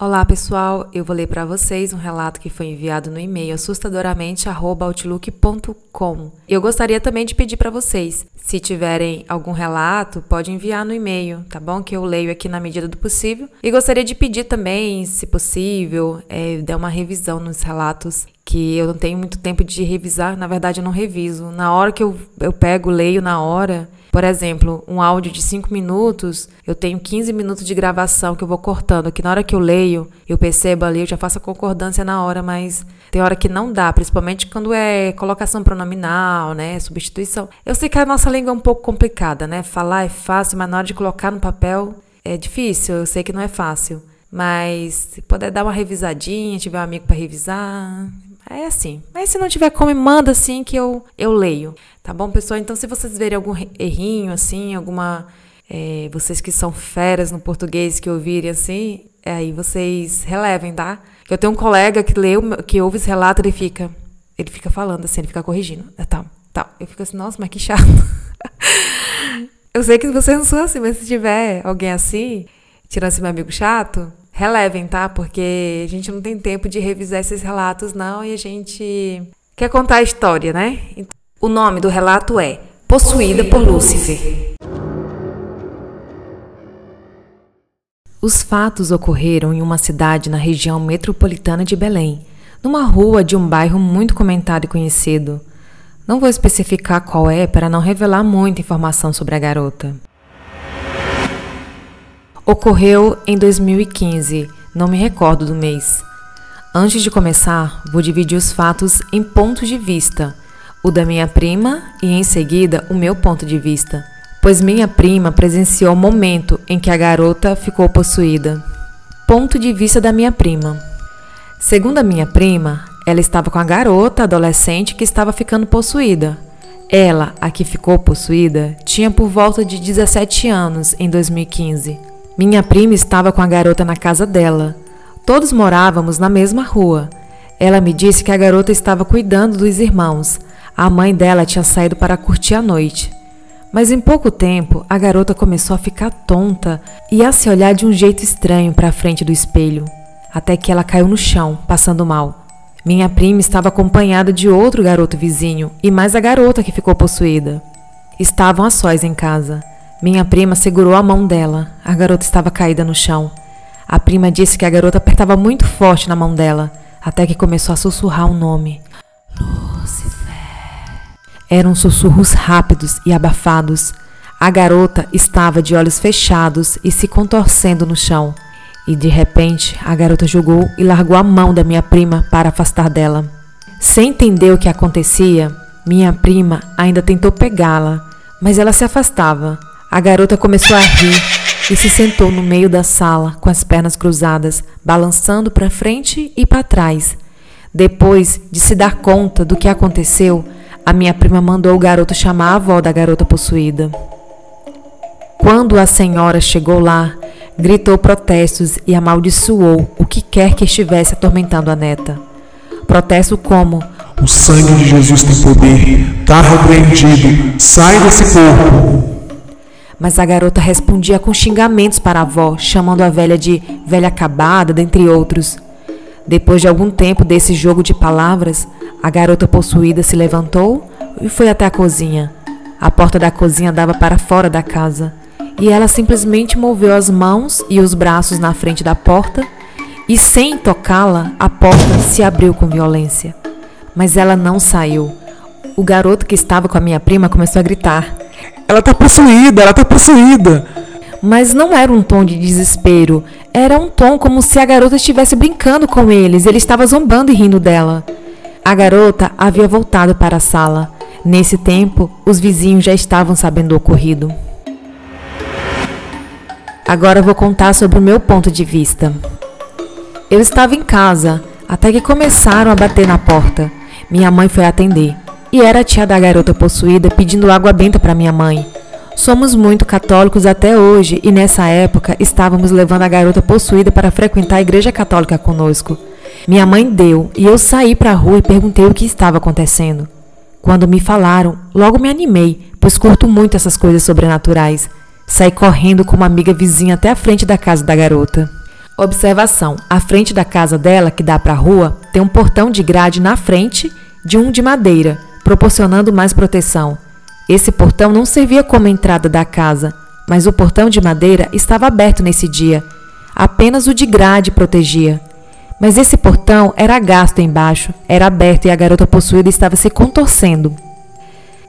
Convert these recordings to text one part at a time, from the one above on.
Olá pessoal, eu vou ler para vocês um relato que foi enviado no e-mail assustadoramente@outlook.com. Eu gostaria também de pedir para vocês, se tiverem algum relato, pode enviar no e-mail, tá bom? Que eu leio aqui na medida do possível. E gostaria de pedir também, se possível, é, dar uma revisão nos relatos que eu não tenho muito tempo de revisar. Na verdade, eu não reviso. Na hora que eu, eu pego, leio na hora por exemplo, um áudio de 5 minutos, eu tenho 15 minutos de gravação que eu vou cortando, que na hora que eu leio, eu percebo ali, eu já faço a concordância na hora, mas tem hora que não dá, principalmente quando é colocação pronominal, né, substituição. Eu sei que a nossa língua é um pouco complicada, né? Falar é fácil, mas na hora de colocar no papel é difícil, eu sei que não é fácil. Mas se puder dar uma revisadinha, tiver um amigo para revisar, é assim. Mas se não tiver como, manda assim que eu, eu leio. Tá bom, pessoal? Então, se vocês verem algum errinho, assim, alguma. É, vocês que são feras no português que ouvirem assim, é, aí vocês relevem, tá? Eu tenho um colega que leu, que ouve esse relato, ele fica. Ele fica falando assim, ele fica corrigindo. Tal, tal. Eu fico assim, nossa, mas que chato. eu sei que vocês não são assim, mas se tiver alguém assim, tirando esse meu amigo chato, relevem, tá? Porque a gente não tem tempo de revisar esses relatos, não, e a gente quer contar a história, né? O nome do relato é Possuída por Lúcifer. Os fatos ocorreram em uma cidade na região metropolitana de Belém, numa rua de um bairro muito comentado e conhecido. Não vou especificar qual é para não revelar muita informação sobre a garota. Ocorreu em 2015, não me recordo do mês. Antes de começar, vou dividir os fatos em pontos de vista, o da minha prima e em seguida o meu ponto de vista, pois minha prima presenciou o momento em que a garota ficou possuída. Ponto de vista da minha prima. Segundo a minha prima, ela estava com a garota adolescente que estava ficando possuída. Ela, a que ficou possuída, tinha por volta de 17 anos em 2015. Minha prima estava com a garota na casa dela. Todos morávamos na mesma rua. Ela me disse que a garota estava cuidando dos irmãos. A mãe dela tinha saído para curtir a noite. Mas em pouco tempo, a garota começou a ficar tonta e a se olhar de um jeito estranho para a frente do espelho, até que ela caiu no chão, passando mal. Minha prima estava acompanhada de outro garoto vizinho e mais a garota que ficou possuída. Estavam a sós em casa. Minha prima segurou a mão dela. A garota estava caída no chão. A prima disse que a garota apertava muito forte na mão dela, até que começou a sussurrar o um nome. Lúcifer. Eram sussurros rápidos e abafados. A garota estava de olhos fechados e se contorcendo no chão. E de repente, a garota jogou e largou a mão da minha prima para afastar dela. Sem entender o que acontecia, minha prima ainda tentou pegá-la, mas ela se afastava. A garota começou a rir e se sentou no meio da sala com as pernas cruzadas, balançando para frente e para trás. Depois de se dar conta do que aconteceu, a minha prima mandou o garoto chamar a avó da garota possuída. Quando a senhora chegou lá, gritou protestos e amaldiçoou o que quer que estivesse atormentando a neta. Protesto como: O sangue de Jesus tem poder, está repreendido, sai desse corpo. Mas a garota respondia com xingamentos para a avó, chamando a velha de velha acabada, dentre outros. Depois de algum tempo desse jogo de palavras, a garota possuída se levantou e foi até a cozinha. A porta da cozinha dava para fora da casa, e ela simplesmente moveu as mãos e os braços na frente da porta, e sem tocá-la, a porta se abriu com violência. Mas ela não saiu. O garoto que estava com a minha prima começou a gritar: ela tá possuída, ela tá possuída. Mas não era um tom de desespero. Era um tom como se a garota estivesse brincando com eles. Ele estava zombando e rindo dela. A garota havia voltado para a sala. Nesse tempo, os vizinhos já estavam sabendo do ocorrido. Agora vou contar sobre o meu ponto de vista. Eu estava em casa até que começaram a bater na porta. Minha mãe foi atender e era a tia da garota possuída pedindo água benta para minha mãe. Somos muito católicos até hoje e nessa época estávamos levando a garota possuída para frequentar a igreja católica conosco. Minha mãe deu e eu saí para a rua e perguntei o que estava acontecendo. Quando me falaram, logo me animei, pois curto muito essas coisas sobrenaturais. Saí correndo com uma amiga vizinha até a frente da casa da garota. Observação: a frente da casa dela, que dá para a rua, tem um portão de grade na frente de um de madeira, proporcionando mais proteção. Esse portão não servia como entrada da casa, mas o portão de madeira estava aberto nesse dia. Apenas o de grade protegia. Mas esse portão era gasto embaixo, era aberto e a garota possuída estava se contorcendo.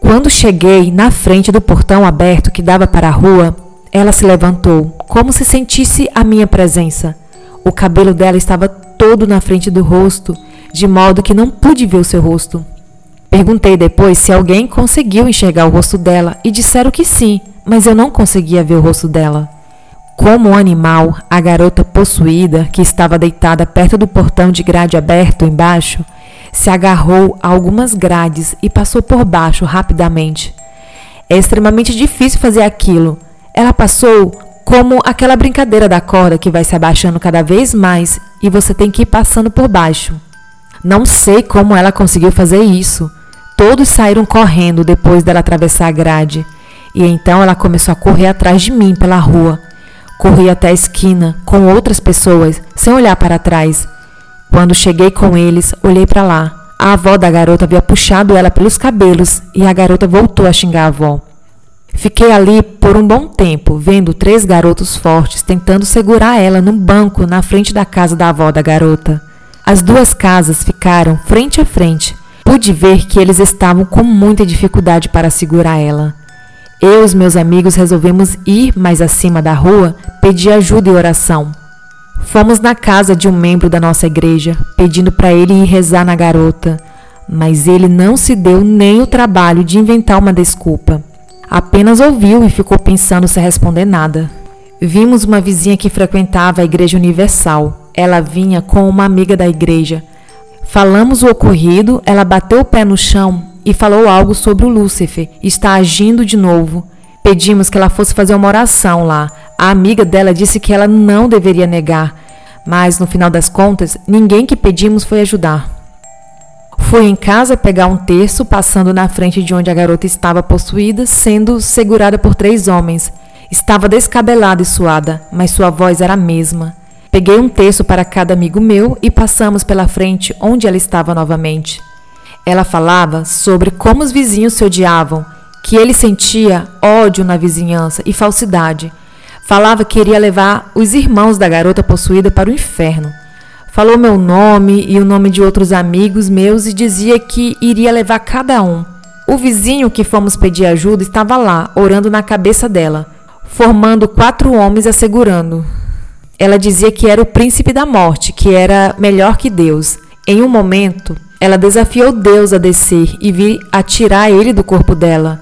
Quando cheguei na frente do portão aberto que dava para a rua, ela se levantou, como se sentisse a minha presença. O cabelo dela estava todo na frente do rosto, de modo que não pude ver o seu rosto. Perguntei depois se alguém conseguiu enxergar o rosto dela e disseram que sim, mas eu não conseguia ver o rosto dela. Como um animal, a garota possuída, que estava deitada perto do portão de grade aberto embaixo, se agarrou a algumas grades e passou por baixo rapidamente. É extremamente difícil fazer aquilo, ela passou como aquela brincadeira da corda que vai se abaixando cada vez mais e você tem que ir passando por baixo. Não sei como ela conseguiu fazer isso. Todos saíram correndo depois dela atravessar a grade. E então ela começou a correr atrás de mim pela rua. Corri até a esquina com outras pessoas, sem olhar para trás. Quando cheguei com eles, olhei para lá. A avó da garota havia puxado ela pelos cabelos e a garota voltou a xingar a avó. Fiquei ali por um bom tempo, vendo três garotos fortes tentando segurar ela num banco na frente da casa da avó da garota. As duas casas ficaram frente a frente. Pude ver que eles estavam com muita dificuldade para segurar ela. Eu e os meus amigos resolvemos ir mais acima da rua pedir ajuda e oração. Fomos na casa de um membro da nossa igreja, pedindo para ele ir rezar na garota, mas ele não se deu nem o trabalho de inventar uma desculpa. Apenas ouviu e ficou pensando sem responder nada. Vimos uma vizinha que frequentava a Igreja Universal. Ela vinha com uma amiga da igreja. Falamos o ocorrido, ela bateu o pé no chão e falou algo sobre o Lúcifer. Está agindo de novo. Pedimos que ela fosse fazer uma oração lá. A amiga dela disse que ela não deveria negar, mas no final das contas, ninguém que pedimos foi ajudar. Fui em casa pegar um terço, passando na frente de onde a garota estava possuída, sendo segurada por três homens. Estava descabelada e suada, mas sua voz era a mesma. Peguei um terço para cada amigo meu e passamos pela frente onde ela estava novamente. Ela falava sobre como os vizinhos se odiavam, que ele sentia ódio na vizinhança e falsidade. Falava que iria levar os irmãos da garota possuída para o inferno. Falou meu nome e o nome de outros amigos meus e dizia que iria levar cada um. O vizinho que fomos pedir ajuda estava lá, orando na cabeça dela, formando quatro homens assegurando. Ela dizia que era o príncipe da morte, que era melhor que Deus. Em um momento, ela desafiou Deus a descer e vir atirar ele do corpo dela.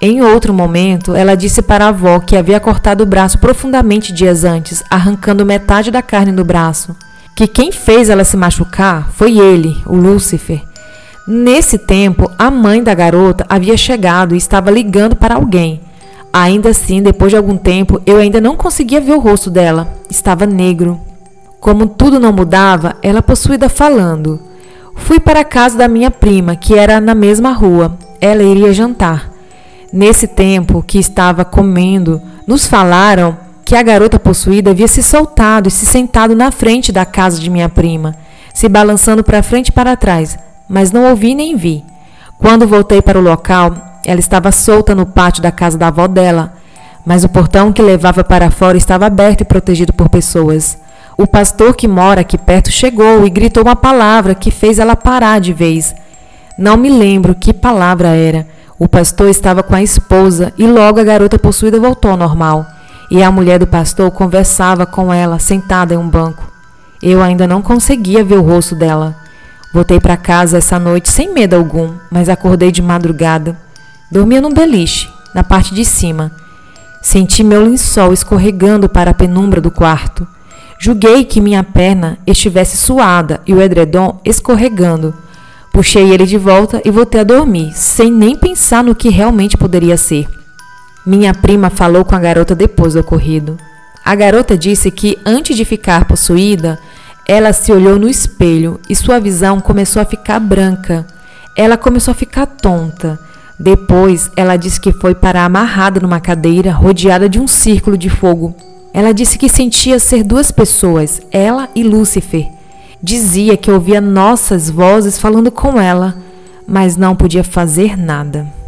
Em outro momento, ela disse para a avó que havia cortado o braço profundamente dias antes, arrancando metade da carne do braço que quem fez ela se machucar foi ele, o Lúcifer. Nesse tempo, a mãe da garota havia chegado e estava ligando para alguém. Ainda assim, depois de algum tempo, eu ainda não conseguia ver o rosto dela. Estava negro. Como tudo não mudava, ela possuída falando. Fui para a casa da minha prima, que era na mesma rua. Ela iria jantar. Nesse tempo que estava comendo, nos falaram que a garota possuída havia se soltado e se sentado na frente da casa de minha prima, se balançando para frente e para trás, mas não ouvi nem vi. Quando voltei para o local, ela estava solta no pátio da casa da avó dela, mas o portão que levava para fora estava aberto e protegido por pessoas. O pastor que mora aqui perto chegou e gritou uma palavra que fez ela parar de vez. Não me lembro que palavra era. O pastor estava com a esposa e logo a garota possuída voltou ao normal e a mulher do pastor conversava com ela sentada em um banco. Eu ainda não conseguia ver o rosto dela. Voltei para casa essa noite sem medo algum, mas acordei de madrugada. Dormia num beliche, na parte de cima. Senti meu lençol escorregando para a penumbra do quarto. Julguei que minha perna estivesse suada e o edredom escorregando. Puxei ele de volta e voltei a dormir, sem nem pensar no que realmente poderia ser. Minha prima falou com a garota depois do ocorrido. A garota disse que, antes de ficar possuída, ela se olhou no espelho e sua visão começou a ficar branca. Ela começou a ficar tonta. Depois, ela disse que foi parar amarrada numa cadeira rodeada de um círculo de fogo. Ela disse que sentia ser duas pessoas, ela e Lúcifer. Dizia que ouvia nossas vozes falando com ela, mas não podia fazer nada.